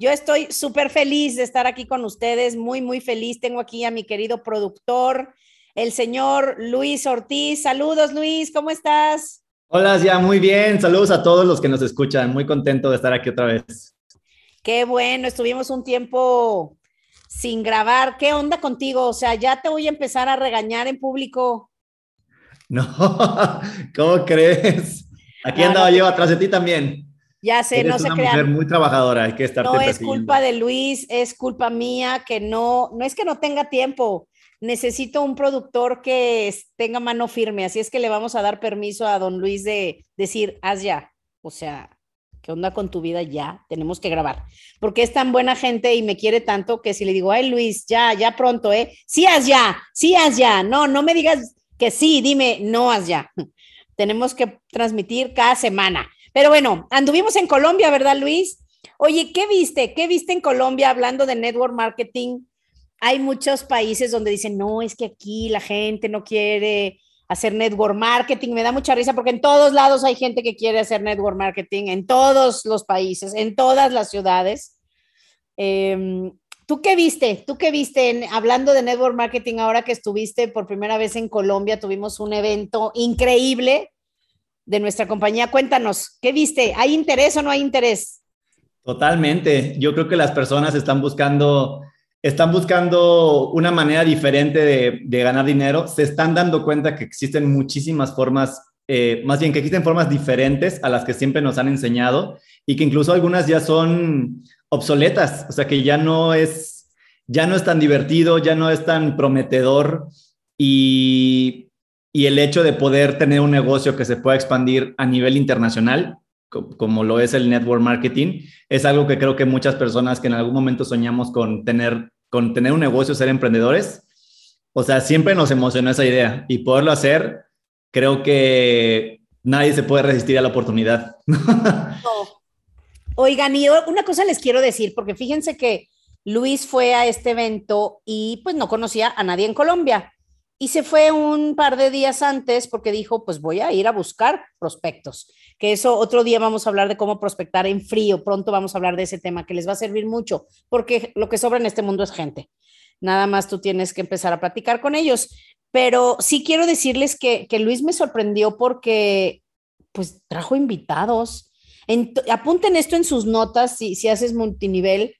Yo estoy súper feliz de estar aquí con ustedes, muy, muy feliz. Tengo aquí a mi querido productor, el señor Luis Ortiz. Saludos, Luis, ¿cómo estás? Hola, ya muy bien. Saludos a todos los que nos escuchan. Muy contento de estar aquí otra vez. Qué bueno, estuvimos un tiempo sin grabar. ¿Qué onda contigo? O sea, ya te voy a empezar a regañar en público. No, ¿cómo crees? Aquí andaba yo atrás de ti también. Ya sé, no se una mujer muy trabajadora, hay que estar. No es culpa de Luis, es culpa mía que no, no es que no tenga tiempo, necesito un productor que tenga mano firme, así es que le vamos a dar permiso a don Luis de decir, haz ya, o sea, ¿qué onda con tu vida? Ya, tenemos que grabar, porque es tan buena gente y me quiere tanto que si le digo, ay Luis, ya, ya pronto, ¿eh? Sí, haz ya, sí, haz ya, no, no me digas que sí, dime, no, haz ya. tenemos que transmitir cada semana. Pero bueno, anduvimos en Colombia, ¿verdad, Luis? Oye, ¿qué viste? ¿Qué viste en Colombia hablando de network marketing? hay muchos países donde dicen, no, es que aquí la gente no quiere hacer network marketing. Me da mucha risa porque en todos lados hay gente que quiere hacer network marketing, en todos los países, en todas las ciudades. Em, ¿Tú qué viste? ¿Tú qué viste hablando de network marketing ahora que estuviste por primera vez en Colombia? Tuvimos un evento increíble de nuestra compañía. Cuéntanos, ¿qué viste? ¿Hay interés o no hay interés? Totalmente. Yo creo que las personas están buscando están buscando una manera diferente de, ganar dinero, se están dando cuenta que existen muchísimas formas, eh, más bien que existen formas diferentes a las que siempre nos han enseñado y que incluso algunas ya son obsoletas, o sea que ya no es, ya no es tan divertido, ya no es tan prometedor y, y el hecho de poder tener un negocio que se pueda expandir a nivel internacional como lo es el network marketing, es algo que creo que muchas personas que en algún momento soñamos con tener, con tener un negocio, ser emprendedores, o sea, siempre nos emocionó esa idea y poderlo hacer, creo que nadie se puede resistir a la oportunidad. Oigan, y una cosa les quiero decir, porque fíjense que Luis fue a este evento y pues no conocía a nadie en Colombia y se fue un par de días antes porque dijo, pues voy a ir a buscar prospectos, que eso otro día vamos a hablar de cómo prospectar en frío, pronto vamos a hablar de ese tema que les va a servir mucho, porque lo que sobra en este mundo es gente. Nada más tú tienes que empezar a platicar con ellos. Pero sí quiero decirles que, Luis me sorprendió porque pues trajo invitados. apunten esto en sus notas si, si haces multinivel.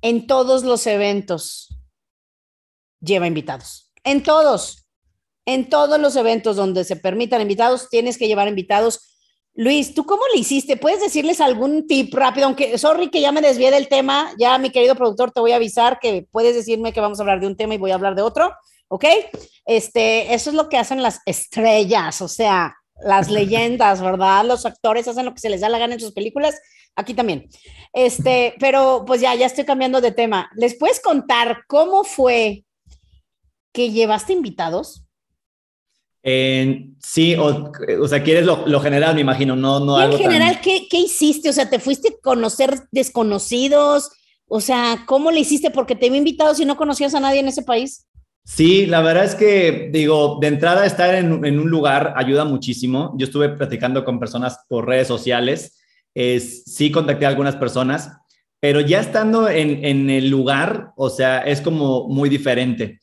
En todos los eventos lleva invitados en todos, en todos los eventos donde se permitan invitados, tienes que llevar invitados. Luis, ¿tú cómo le hiciste? ¿Puedes decirles algún tip rápido? Aunque, sorry que ya me desvié del tema, ya mi querido productor te voy a avisar que puedes decirme que vamos a hablar de un tema y voy a hablar de otro, ¿ok? Este, eso es lo que hacen las estrellas, o sea, las leyendas, ¿verdad? Los actores hacen lo que se les da la gana en sus películas, aquí también. Este, pero pues ya, ya estoy cambiando de tema. ¿Les puedes contar cómo fue que llevaste invitados? sí, o, sea, quieres lo, general, me imagino, no, no algo. En general, ¿qué, ¿qué, hiciste? O sea, ¿te fuiste a conocer desconocidos? O sea, ¿cómo le hiciste? Porque te había invitado si no conocías a nadie en ese país. Sí, la verdad es que, digo, de entrada estar en, un lugar ayuda muchísimo. Yo estuve platicando con personas por redes sociales, es, sí contacté a algunas personas, pero ya estando en, en el lugar, o sea, es como muy diferente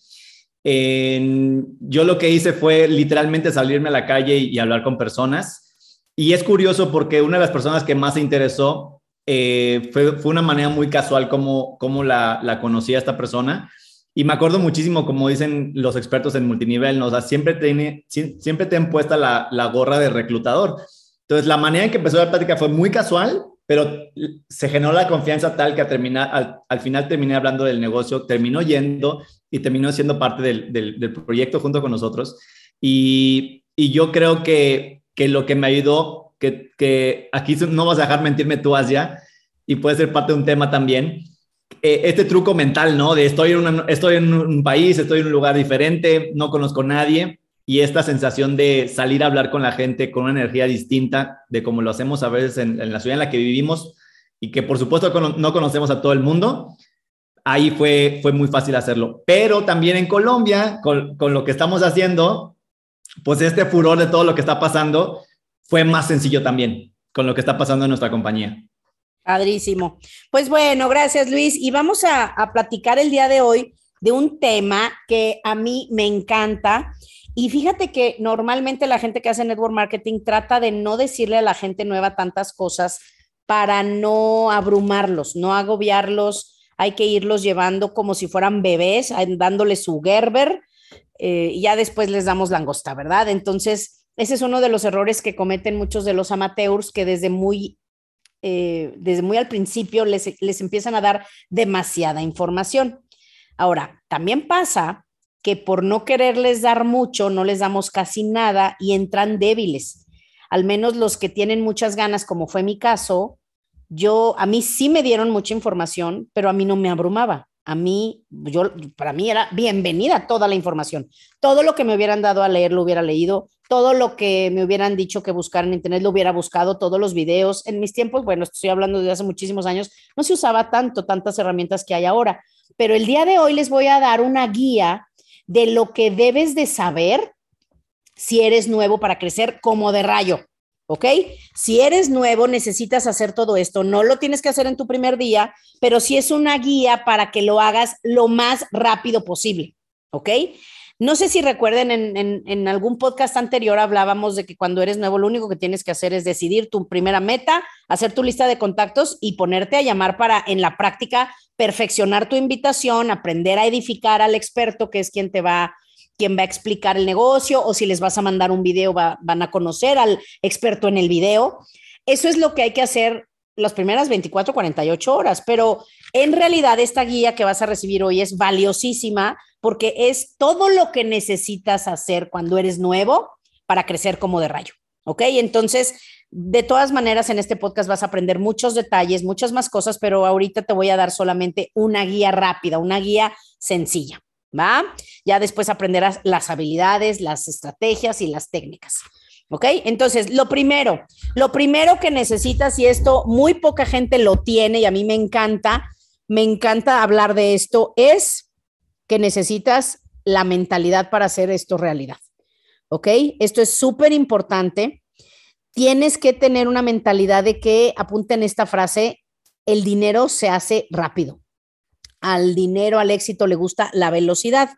yo lo que hice fue literalmente salirme a la calle y, hablar con personas. Y es curioso porque una de las personas que más se interesó eh, fue, una manera muy casual como, como la, la conocí a esta persona. Y me acuerdo muchísimo, como dicen los expertos en multinivel, ¿no? o sea, siempre, tiene, siempre te han puesta la, la gorra de reclutador. Entonces, la manera en que empezó la plática fue muy casual, pero se generó la confianza tal que terminar, al, al, final terminé hablando del negocio, terminó yendo y terminó siendo parte del, del, del proyecto junto con nosotros. Y, y, yo creo que, que lo que me ayudó, que, que aquí no vas a dejar mentirme tú, Asia, y puede ser parte de un tema también, eh, este truco mental, ¿no? De estoy en, una, estoy en un país, estoy en un lugar diferente, no conozco a nadie, y esta sensación de salir a hablar con la gente con una energía distinta de como lo hacemos a veces en, en la ciudad en la que vivimos y que por supuesto no conocemos a todo el mundo, ahí fue, fue muy fácil hacerlo. Pero también en Colombia, con, con lo que estamos haciendo, pues este furor de todo lo que está pasando fue más sencillo también con lo que está pasando en nuestra compañía. Padrísimo. Pues bueno, gracias Luis. Y vamos a, a, platicar el día de hoy de un tema que a mí me encanta y fíjate que normalmente la gente que hace network marketing trata de no decirle a la gente nueva tantas cosas para no abrumarlos, no agobiarlos. Hay que irlos llevando como si fueran bebés, dándoles su Gerber eh, y ya después les damos langosta, ¿verdad? Entonces, ese es uno de los errores que cometen muchos de los amateurs que desde muy, eh, desde muy al principio les, les empiezan a dar demasiada información. Ahora, también pasa que por no quererles dar mucho, no les damos casi nada y entran débiles. Al menos los que tienen muchas ganas, como fue mi caso, yo, a mí sí me dieron mucha información, pero a mí no me abrumaba. A mí, yo, para mí era bienvenida toda la información. Todo lo que me hubieran dado a leer lo hubiera leído, todo lo que me hubieran dicho que buscar en internet lo hubiera buscado, todos los videos. En mis tiempos, bueno, estoy hablando de hace muchísimos años, no se usaba tanto, tantas herramientas que hay ahora, pero el día de hoy les voy a dar una guía de lo que debes de saber si eres nuevo para crecer como de rayo. ¿ok? Si eres nuevo, necesitas hacer todo esto. No lo tienes que hacer en tu primer día, pero sí es una guía para que lo hagas lo más rápido posible, ¿ok? No sé si recuerden, en, algún podcast anterior hablábamos de que cuando eres nuevo, lo único que tienes que hacer es decidir tu primera meta, hacer tu lista de contactos y ponerte a llamar para en la práctica perfeccionar tu invitación, aprender a edificar al experto, que es quien te va, quien va a explicar el negocio, o si les vas a mandar un video, va, van a conocer al experto en el video. Eso es lo que hay que hacer las primeras 24, 48 horas, pero en realidad esta guía que vas a recibir hoy es valiosísima porque es todo lo que necesitas hacer cuando eres nuevo para crecer como de rayo. ¿Ok? Entonces, de todas maneras, en este podcast vas a aprender muchos detalles, muchas más cosas, pero ahorita te voy a dar solamente una guía rápida, una guía sencilla, ¿va? Ya después aprenderás las habilidades, las estrategias y las técnicas. ¿Ok? Entonces, lo primero, lo primero que necesitas, y esto muy poca gente lo tiene y a mí me encanta, me encanta hablar de esto, es que necesitas la mentalidad para hacer esto realidad. ¿Ok? Esto es súper importante tienes que tener una mentalidad de que, apunten esta frase, el dinero se hace rápido. Al dinero, al éxito le gusta la velocidad.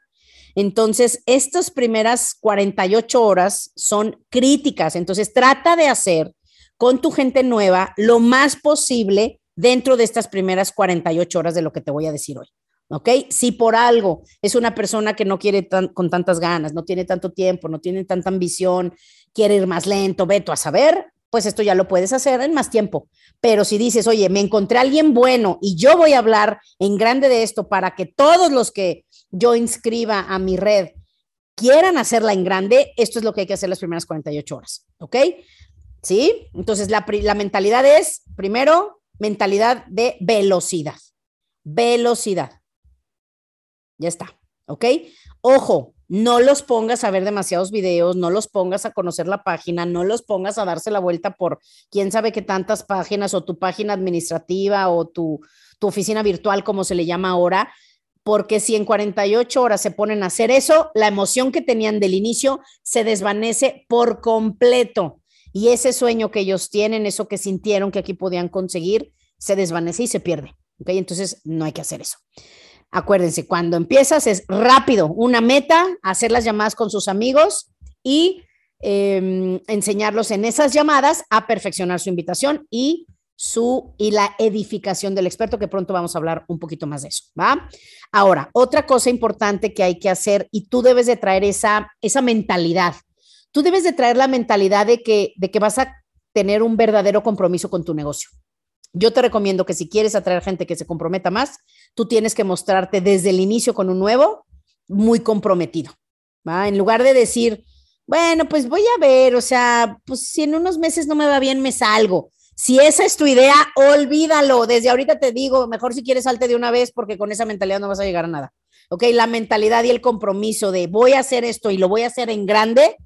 Entonces, estas primeras 48 horas son críticas. Entonces, trata de hacer con tu gente nueva lo más posible dentro de estas primeras 48 horas de lo que te voy a decir hoy. ¿Ok? Si por algo es una persona que no quiere con tantas ganas, no tiene tanto tiempo, no tiene tanta ambición, quiere ir más lento, veto a saber, pues esto ya lo puedes hacer en más tiempo. Pero si dices, oye, me encontré a alguien bueno y yo voy a hablar en grande de esto para que todos los que yo inscriba a mi red quieran hacerla en grande, esto es lo que hay que hacer las primeras 48 horas. ¿Ok? ¿Sí? Entonces, la, la mentalidad es, primero, mentalidad de velocidad. Velocidad. Ya está. ¿Ok? Ojo, no los pongas a ver demasiados videos, no los pongas a conocer la página, no los pongas a darse la vuelta por quién sabe qué tantas páginas o tu página administrativa o tu, tu oficina virtual, como se le llama ahora, porque si en 48 horas se ponen a hacer eso, la emoción que tenían del inicio se desvanece por completo. Y ese sueño que ellos tienen, eso que sintieron que aquí podían conseguir, se desvanece y se pierde. ¿ok? Entonces, no hay que hacer eso. Acuérdense, cuando empiezas es rápido, una meta, hacer las llamadas con sus amigos y eh, enseñarlos en esas llamadas a perfeccionar su invitación y su y la edificación del experto, que pronto vamos a hablar un poquito más de eso, ¿va? Ahora, otra cosa importante que hay que hacer y tú debes de traer esa, esa mentalidad. Tú debes de traer la mentalidad de que, de que vas a tener un verdadero compromiso con tu negocio. Yo te recomiendo que si quieres atraer gente que se comprometa más, tú tienes que mostrarte desde el inicio con un nuevo muy comprometido. ¿va? En lugar de decir, bueno, pues voy a ver, o sea, pues si en unos meses no me va bien, me salgo. Si esa es tu idea, olvídalo. Desde ahorita te digo, mejor si quieres salte de una vez porque con esa mentalidad no vas a llegar a nada. ¿Ok? La mentalidad y el compromiso de voy a hacer esto y lo voy a hacer en grande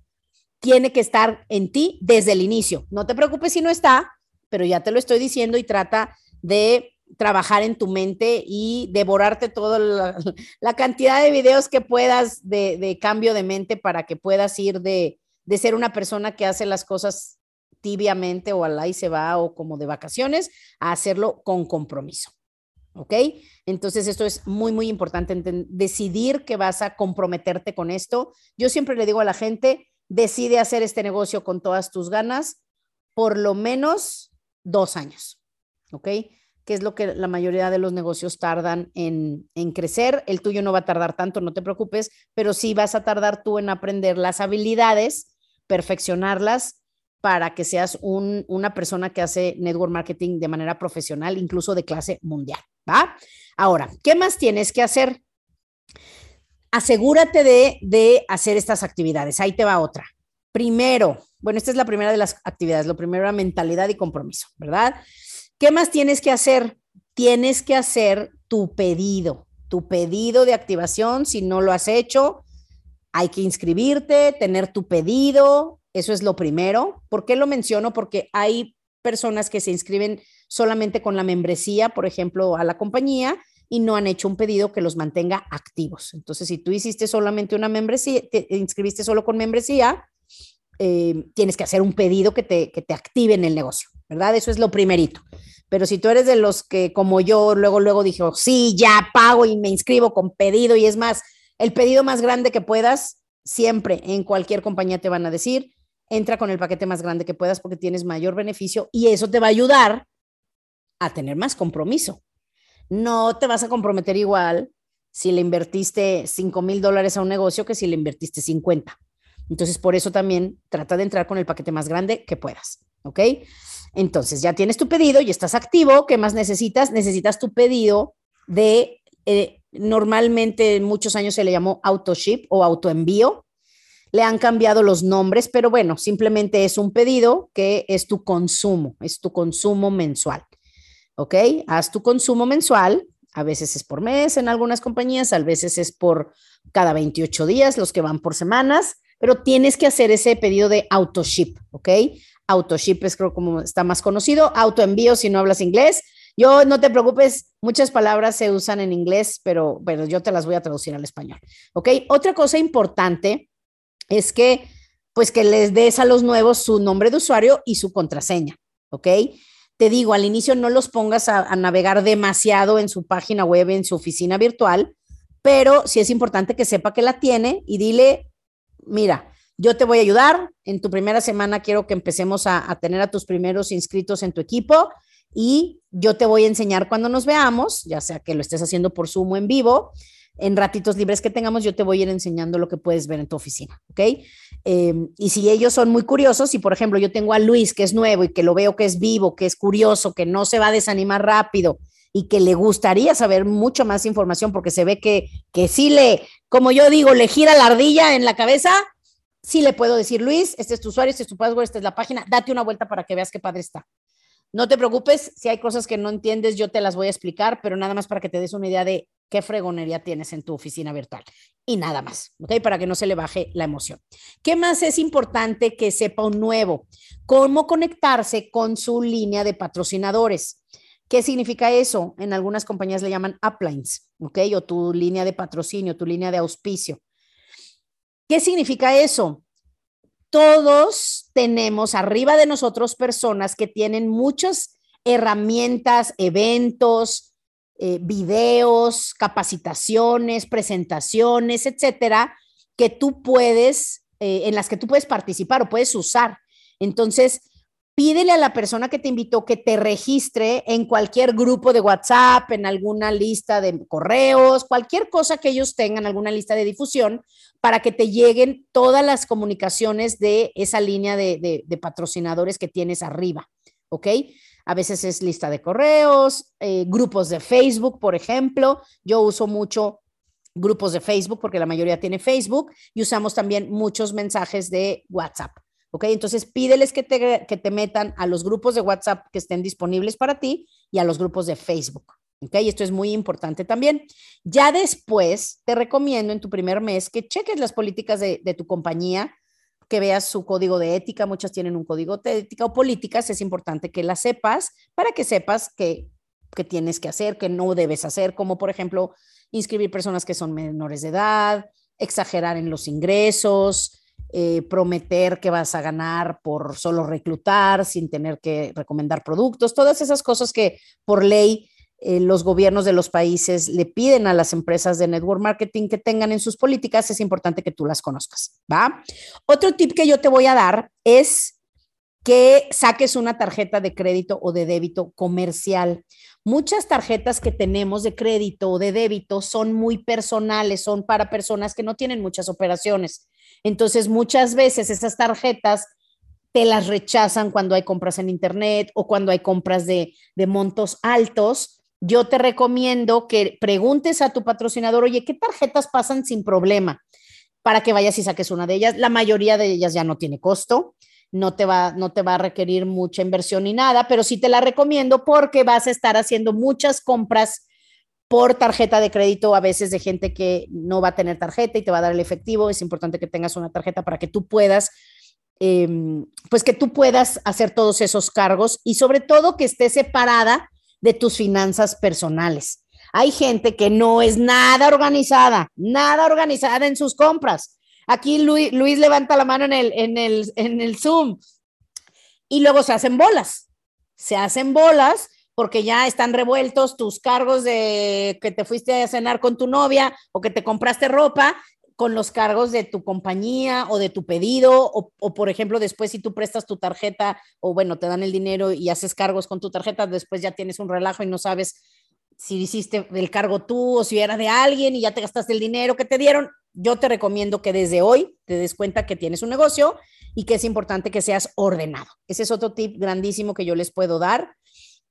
tiene que estar en ti desde el inicio. No te preocupes si no está, pero ya te lo estoy diciendo y trata de trabajar en tu mente y devorarte toda la, cantidad de videos que puedas de, cambio de mente para que puedas ir de, de, ser una persona que hace las cosas tibiamente o al y se va o como de vacaciones a hacerlo con compromiso. ¿Ok? Entonces esto es muy, muy importante, decidir que vas a comprometerte con esto. Yo siempre le digo a la gente, decide hacer este negocio con todas tus ganas, por lo menos dos años. ¿Ok? Que es lo que la mayoría de los negocios tardan en, crecer. El tuyo no va a tardar tanto, no te preocupes, pero sí vas a tardar tú en aprender las habilidades, perfeccionarlas para que seas una persona que hace network marketing de manera profesional, incluso de clase mundial, ¿va? Ahora, ¿qué más tienes que hacer? Asegúrate de, de hacer estas actividades. Ahí te va otra. Primero, bueno, esta es la primera de las actividades. Lo primero era mentalidad y compromiso, ¿verdad? ¿Qué más tienes que hacer? Tienes que hacer tu pedido, tu pedido de activación. Si no lo has hecho, hay que inscribirte, tener tu pedido. Eso es lo primero. ¿Por qué lo menciono? Porque hay personas que se inscriben solamente con la membresía, por ejemplo, a la compañía y no han hecho un pedido que los mantenga activos. Entonces, si tú hiciste solamente una membresía, te inscribiste solo con membresía, eh, tienes que hacer un pedido que te, que te active en el negocio, ¿verdad? Eso es lo primerito. Pero si tú eres de los que, como yo, luego, luego dije, oh, sí, ya pago y me inscribo con pedido y es más, el pedido más grande que puedas, siempre en cualquier compañía te van a decir, entra con el paquete más grande que puedas porque tienes mayor beneficio y eso te va a ayudar a tener más compromiso. No te vas a comprometer igual si le invertiste 5 mil dólares a un negocio que si le invertiste 50. Entonces, por eso también trata de entrar con el paquete más grande que puedas, ¿ok? Entonces, ya tienes tu pedido y estás activo. ¿Qué más necesitas? Necesitas tu pedido de, eh, normalmente en muchos años se le llamó autoship o autoenvío. Le han cambiado los nombres, pero bueno, simplemente es un pedido que es tu consumo, es tu consumo mensual. ¿Ok? Haz tu consumo mensual. A veces es por mes en algunas compañías, a veces es por cada 28 días, los que van por semanas pero tienes que hacer ese pedido de autoship, ¿ok? Autoship es creo como está más conocido, autoenvío si no hablas inglés. Yo no te preocupes, muchas palabras se usan en inglés, pero bueno, yo te las voy a traducir al español, ¿ok? Otra cosa importante es que pues que les des a los nuevos su nombre de usuario y su contraseña, ¿ok? Te digo, al inicio no los pongas a, a navegar demasiado en su página web, en su oficina virtual, pero sí es importante que sepa que la tiene y dile, mira, yo te voy a ayudar. En tu primera semana quiero que empecemos a, tener a tus primeros inscritos en tu equipo y yo te voy a enseñar cuando nos veamos, ya sea que lo estés haciendo por Zoom o en vivo, en ratitos libres que tengamos, yo te voy a ir enseñando lo que puedes ver en tu oficina, ¿ok? Em, y si ellos son muy curiosos, y por ejemplo yo tengo a Luis que es nuevo y que lo veo que es vivo, que es curioso, que no se va a desanimar rápido y que le gustaría saber mucho más información porque se ve que, que sí le, como yo digo, le gira la ardilla en la cabeza, sí le puedo decir, Luis, este es tu usuario, este es tu password, esta es la página, date una vuelta para que veas qué padre está. No te preocupes, si hay cosas que no entiendes, yo te las voy a explicar, pero nada más para que te des una idea de qué fregonería tienes en tu oficina virtual. Y nada más, ¿ok? Para que no se le baje la emoción. ¿Qué más es importante que sepa un nuevo? Cómo conectarse con su línea de patrocinadores. ¿Qué significa eso? En algunas compañías le llaman uplines, ¿ok? O tu línea de patrocinio, tu línea de auspicio. ¿Qué significa eso? Todos tenemos arriba de nosotros personas que tienen muchas herramientas, eventos, eh, videos, capacitaciones, presentaciones, etcétera, que tú puedes, eh, en las que tú puedes participar o puedes usar. Entonces, pídele a la persona que te invitó que te registre en cualquier grupo de WhatsApp, en alguna lista de correos, cualquier cosa que ellos tengan, alguna lista de difusión, para que te lleguen todas las comunicaciones de esa línea de, patrocinadores que tienes arriba, ¿ok? A veces es lista de correos, eh, grupos de Facebook, por ejemplo. Yo uso mucho grupos de Facebook porque la mayoría tiene Facebook y usamos también muchos mensajes de WhatsApp. ¿Ok? Entonces pídeles que te, que te metan a los grupos de WhatsApp que estén disponibles para ti y a los grupos de Facebook. ¿ok? Y esto es muy importante también. Ya después te recomiendo en tu primer mes que cheques las políticas de, de tu compañía, que veas su código de ética, muchas tienen un código de ética o políticas, es importante que las sepas para que sepas qué que tienes que hacer, que no debes hacer, como por ejemplo inscribir personas que son menores de edad, exagerar en los ingresos, eh, prometer que vas a ganar por solo reclutar sin tener que recomendar productos, todas esas cosas que por ley eh, los gobiernos de los países le piden a las empresas de network marketing que tengan en sus políticas, es importante que tú las conozcas, ¿va? Otro tip que yo te voy a dar es que saques una tarjeta de crédito o de débito comercial. Muchas tarjetas que tenemos de crédito o de débito son muy personales, son para personas que no tienen muchas operaciones. Entonces, muchas veces esas tarjetas te las rechazan cuando hay compras en Internet o cuando hay compras de, montos altos. Yo te recomiendo que preguntes a tu patrocinador, oye, ¿qué tarjetas pasan sin problema? Para que vayas y saques una de ellas. La mayoría de ellas ya no tiene costo no te va, no te va a requerir mucha inversión ni nada, pero sí te la recomiendo porque vas a estar haciendo muchas compras por tarjeta de crédito, a veces de gente que no va a tener tarjeta y te va a dar el efectivo. Es importante que tengas una tarjeta para que tú puedas, em, pues que tú puedas hacer todos esos cargos y sobre todo que esté separada de tus finanzas personales. Hay gente que no es nada organizada, nada organizada en sus compras. Aquí Luis, Luis levanta la mano en el, en, el, en el Zoom y luego se hacen bolas. Se hacen bolas porque ya están revueltos tus cargos de que te fuiste a cenar con tu novia o que te compraste ropa con los cargos de tu compañía o de tu pedido, o, por ejemplo, después si tú prestas tu tarjeta o bueno, te dan el dinero y haces cargos con tu tarjeta, después ya tienes un relajo y no sabes si hiciste el cargo tú o si era de alguien y ya te gastaste el dinero que te dieron. Yo te recomiendo que desde hoy te des cuenta que tienes un negocio y que es importante que seas ordenado. Ese es otro tip grandísimo que yo les puedo dar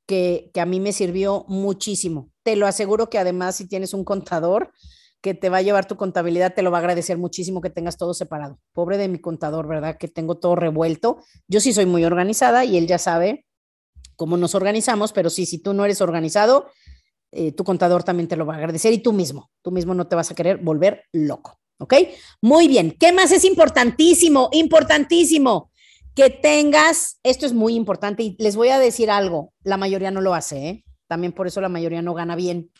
que, a mí me sirvió muchísimo. Te lo aseguro que además si tienes un contador que te va a llevar tu contabilidad, te lo va a agradecer muchísimo que tengas todo separado. Pobre de mi contador, ¿verdad? Que tengo todo revuelto. Yo sí soy muy organizada y él ya sabe cómo nos organizamos, pero sí, si tú no eres organizado, eh, tu contador también te lo va a agradecer y tú mismo, tú mismo no te vas a querer volver loco, ¿ok? Muy bien, ¿qué más es importantísimo? Importantísimo que tengas, esto es muy importante y les voy a decir algo, la mayoría no lo hace, ¿eh? también por eso la mayoría no gana bien.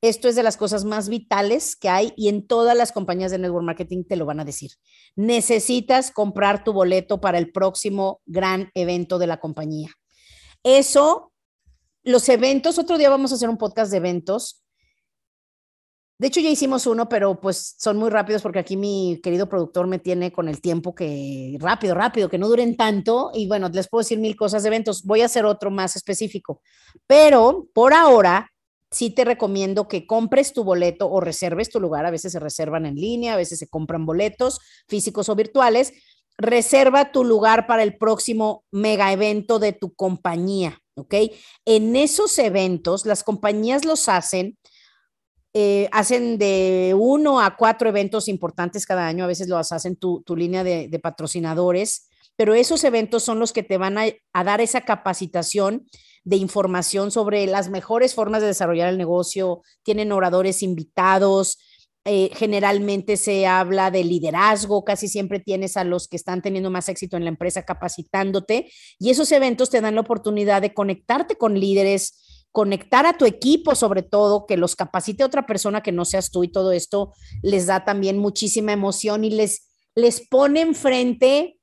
Esto es de las cosas más vitales que hay y en todas las compañías de network marketing te lo van a decir. Necesitas comprar tu boleto para el próximo gran evento de la compañía. Eso, los eventos, otro día vamos a hacer un podcast de eventos. De hecho, ya hicimos uno, pero pues son muy rápidos porque aquí mi querido productor me tiene con el tiempo que rápido, rápido, que no duren tanto. Y bueno, les puedo decir mil cosas de eventos. Voy a hacer otro más específico. Pero por ahora, sí te recomiendo que compres tu boleto o reserves tu lugar. A veces se reservan en línea, a veces se compran boletos físicos o virtuales. Reserva tu lugar para el próximo mega evento de tu compañía, ¿ok? En esos eventos, las compañías los hacen eh, hacen de uno a cuatro eventos importantes cada año, a veces los hacen tu, línea de, patrocinadores, pero esos eventos son los que te van a, dar esa capacitación de información sobre las mejores formas de desarrollar el negocio, tienen oradores invitados, eh, generalmente se habla de liderazgo, casi siempre tienes a los que están teniendo más éxito en la empresa capacitándote y esos eventos te dan la oportunidad de conectarte con líderes, conectar a tu equipo sobre todo, que los capacite otra persona que no seas tú y todo esto les da también muchísima emoción y les, les pone enfrente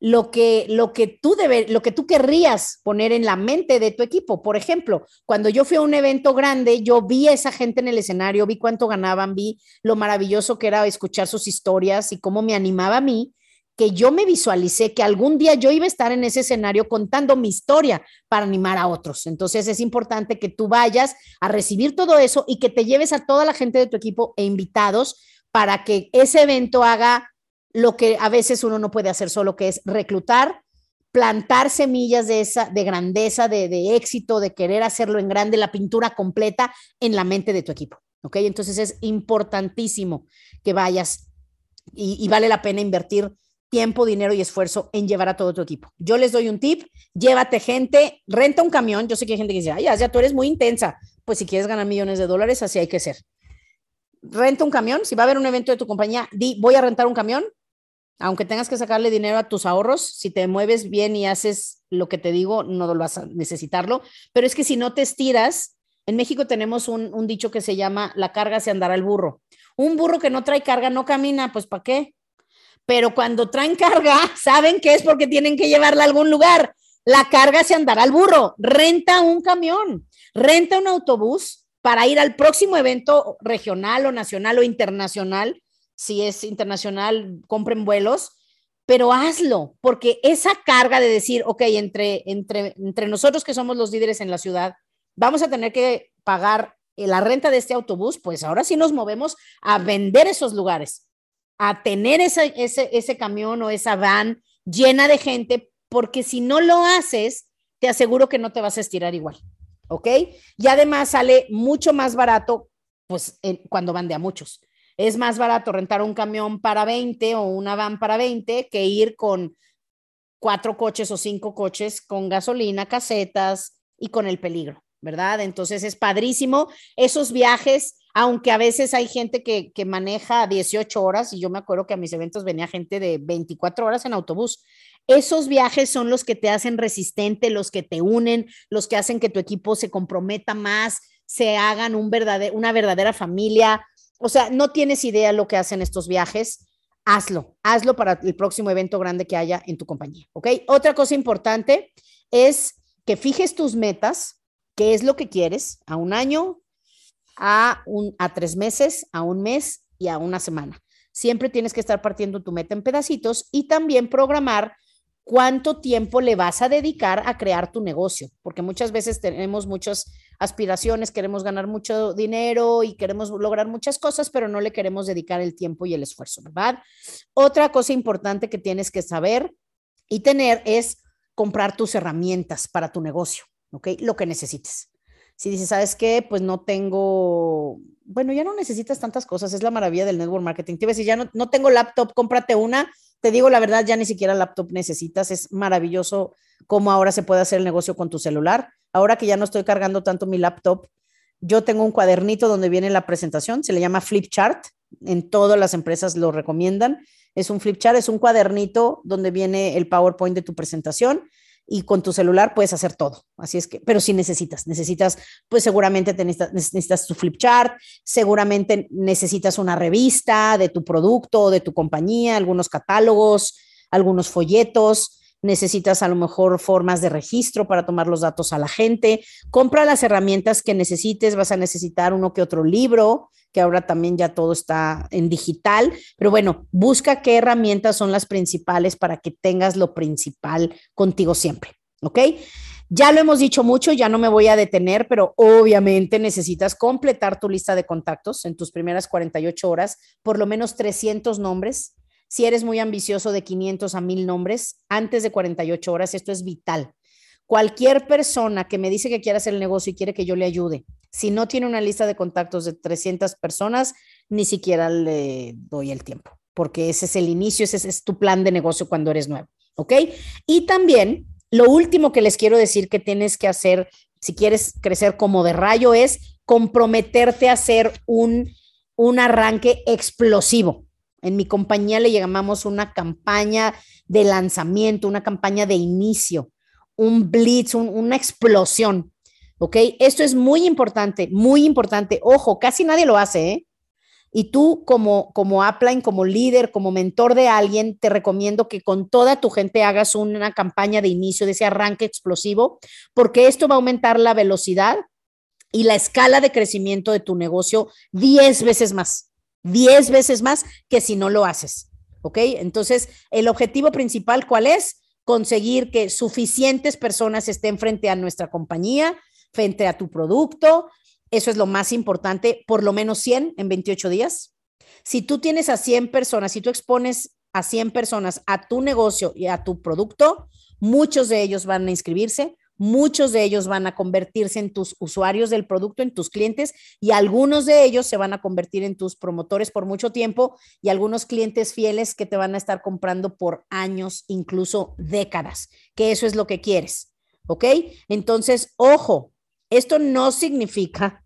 lo que, lo, que tú debe, lo que tú querrías poner en la mente de tu equipo. Por ejemplo, cuando yo fui a un evento grande, yo vi a esa gente en el escenario, vi cuánto ganaban, vi lo maravilloso que era escuchar sus historias y cómo me animaba a mí que yo me visualicé que algún día yo iba a estar en ese escenario contando mi historia para animar a otros. Entonces es importante que tú vayas a recibir todo eso y que te lleves a toda la gente de tu equipo e invitados para que ese evento haga lo que a veces uno no puede hacer solo, que es reclutar, plantar semillas de esa, de grandeza, de, de éxito, de querer hacerlo en grande, la pintura completa en la mente de tu equipo. ¿Ok? Entonces es importantísimo que vayas y, y vale la pena invertir tiempo, dinero y esfuerzo en llevar a todo tu equipo. Yo les doy un tip, llévate gente, renta un camión. Yo sé que hay gente que dice, ay, ya, ya tú eres muy intensa. Pues si quieres ganar millones de dólares, así hay que ser. Renta un camión, si va a haber un evento de tu compañía, di, voy a rentar un camión, aunque tengas que sacarle dinero a tus ahorros, si te mueves bien y haces lo que te digo, no lo vas a necesitarlo. Pero es que si no te estiras, en México tenemos un, dicho que se llama, la carga se andará el burro. Un burro que no trae carga no camina, pues ¿para qué? Pero cuando traen carga, saben que es porque tienen que llevarla a algún lugar. La carga se andará al burro. Renta un camión, renta un autobús para ir al próximo evento regional o nacional o internacional. Si es internacional, compren vuelos, pero hazlo, porque esa carga de decir, ok, entre, entre, entre nosotros que somos los líderes en la ciudad, vamos a tener que pagar la renta de este autobús, pues ahora sí nos movemos a vender esos lugares a tener ese, ese, ese camión o esa van llena de gente, porque si no lo haces, te aseguro que no te vas a estirar igual. ¿Ok? Y además sale mucho más barato, pues cuando van de a muchos. Es más barato rentar un camión para 20 o una van para 20 que ir con cuatro coches o cinco coches con gasolina, casetas y con el peligro, ¿verdad? Entonces es padrísimo. Esos viajes aunque a veces hay gente que, que, maneja 18 horas y yo me acuerdo que a mis eventos venía gente de 24 horas en autobús. Esos viajes son los que te hacen resistente, los que te unen, los que hacen que tu equipo se comprometa más, se hagan una verdadera familia. O sea, no tienes idea lo que hacen estos viajes. Hazlo, hazlo para el próximo evento grande que haya en tu compañía. ¿Ok? Otra cosa importante es que fijes tus metas, qué es lo que quieres a un año, a, un, a tres meses, a un mes y a una semana. Siempre tienes que estar partiendo tu meta en pedacitos y también programar cuánto tiempo le vas a dedicar a crear tu negocio, porque muchas veces tenemos muchas aspiraciones, queremos ganar mucho dinero y queremos lograr muchas cosas, pero no le queremos dedicar el tiempo y el esfuerzo, ¿verdad? Otra cosa importante que tienes que saber y tener es comprar tus herramientas para tu negocio, ¿ok? Lo que necesites. Si dices, ¿sabes qué? Pues no tengo, bueno, ya no necesitas tantas cosas, es la maravilla del network marketing. Te iba a decir, ya no, no tengo laptop, cómprate una. Te digo la verdad, ya ni siquiera laptop necesitas, es maravilloso cómo ahora se puede hacer el negocio con tu celular. Ahora que ya no estoy cargando tanto mi laptop, yo tengo un cuadernito donde viene la presentación, se le llama Flipchart, en todas las empresas lo recomiendan. Es un Flipchart, es un cuadernito donde viene el PowerPoint de tu presentación y con tu celular puedes hacer todo. Así es que, pero si necesitas, necesitas, pues seguramente necesitas, necesitas tu flip chart, seguramente necesitas una revista de tu producto de tu compañía, algunos catálogos, algunos folletos, necesitas a lo mejor formas de registro para tomar los datos a la gente. Compra las herramientas que necesites, vas a necesitar uno que otro libro, que ahora también ya todo está en digital, pero bueno, busca qué herramientas son las principales para que tengas lo principal contigo siempre, ¿ok? Ya lo hemos dicho mucho, ya no me voy a detener, pero obviamente necesitas completar tu lista de contactos en tus primeras 48 horas, por lo menos 300 nombres. Si eres muy ambicioso de 500 a 1000 nombres, antes de 48 horas, esto es vital. Cualquier persona que me dice que quiere hacer el negocio y quiere que yo le ayude, si no tiene una lista de contactos de 300 personas, ni siquiera le doy el tiempo, porque ese es el inicio, ese es tu plan de negocio cuando eres nuevo, ¿ok? Y también lo último que les quiero decir que tienes que hacer si quieres crecer como de rayo es comprometerte a hacer un, un arranque explosivo. En mi compañía le llamamos una campaña de lanzamiento, una campaña de inicio un blitz, una explosión. ¿Ok? Esto es muy importante, muy importante. Ojo, casi nadie lo hace, ¿eh? Y tú como, como upline, como líder, como mentor de alguien, te recomiendo que con toda tu gente hagas una campaña de inicio de ese arranque explosivo, porque esto va a aumentar la velocidad y la escala de crecimiento de tu negocio 10 veces más, 10 veces más que si no lo haces. ¿ok? Entonces, el objetivo principal, ¿cuál es? Conseguir que suficientes personas estén frente a nuestra compañía, frente a tu producto. Eso es lo más importante, por lo menos 100 en 28 días. Si tú tienes a 100 personas, si tú expones a 100 personas a tu negocio y a tu producto, muchos de ellos van a inscribirse, muchos de ellos van a convertirse en tus usuarios del producto, en tus clientes, y algunos de ellos se van a convertir en tus promotores por mucho tiempo y algunos clientes fieles que te van a estar comprando por años, incluso décadas, que eso es lo que quieres. ¿Ok? Entonces, ojo, esto no significa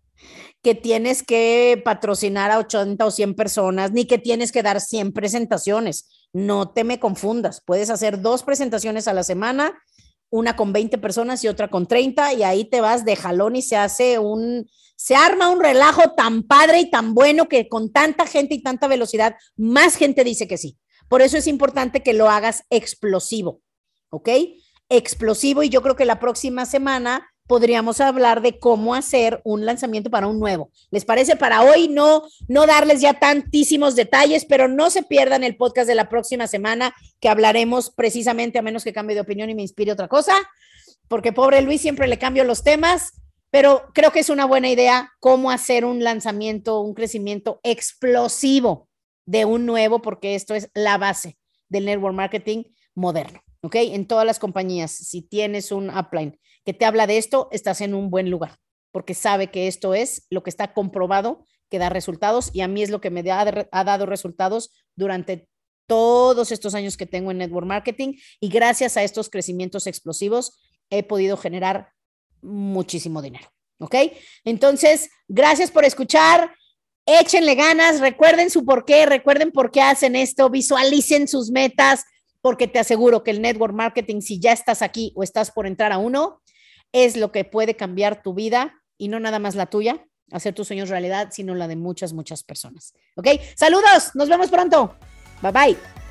que tienes que patrocinar a 80 o 100 personas, ni que tienes que dar 100 presentaciones. No te me confundas. Puedes hacer dos presentaciones a la semana una con 20 personas y otra con 30 y ahí te vas de jalón y se hace un, se arma un relajo tan padre y tan bueno que con tanta gente y tanta velocidad, más gente dice que sí. Por eso es importante que lo hagas explosivo, ¿ok? Explosivo y yo creo que la próxima semana podríamos hablar de cómo hacer un lanzamiento para un nuevo. ¿Les parece? Para hoy no, no darles ya tantísimos detalles, pero no se pierdan el podcast de la próxima semana que hablaremos precisamente, a menos que cambie de opinión y me inspire otra cosa, porque pobre Luis siempre le cambio los temas, pero creo que es una buena idea cómo hacer un lanzamiento, un crecimiento explosivo de un nuevo, porque esto es la base del network marketing moderno, ¿ok? En todas las compañías, si tienes un upline que te habla de esto, estás en un buen lugar, porque sabe que esto es lo que está comprobado que da resultados y a mí es lo que me ha, dado resultados durante todos estos años que tengo en network marketing y gracias a estos crecimientos explosivos he podido generar muchísimo dinero. ¿Ok? Entonces, gracias por escuchar. Échenle ganas, recuerden su por qué, recuerden por qué hacen esto, visualicen sus metas, porque te aseguro que el network marketing, si ya estás aquí o estás por entrar a uno, es lo que puede cambiar tu vida y no nada más la tuya, hacer tus sueños realidad, sino la de muchas, muchas personas. ¿Ok? Saludos, nos vemos pronto. Bye bye.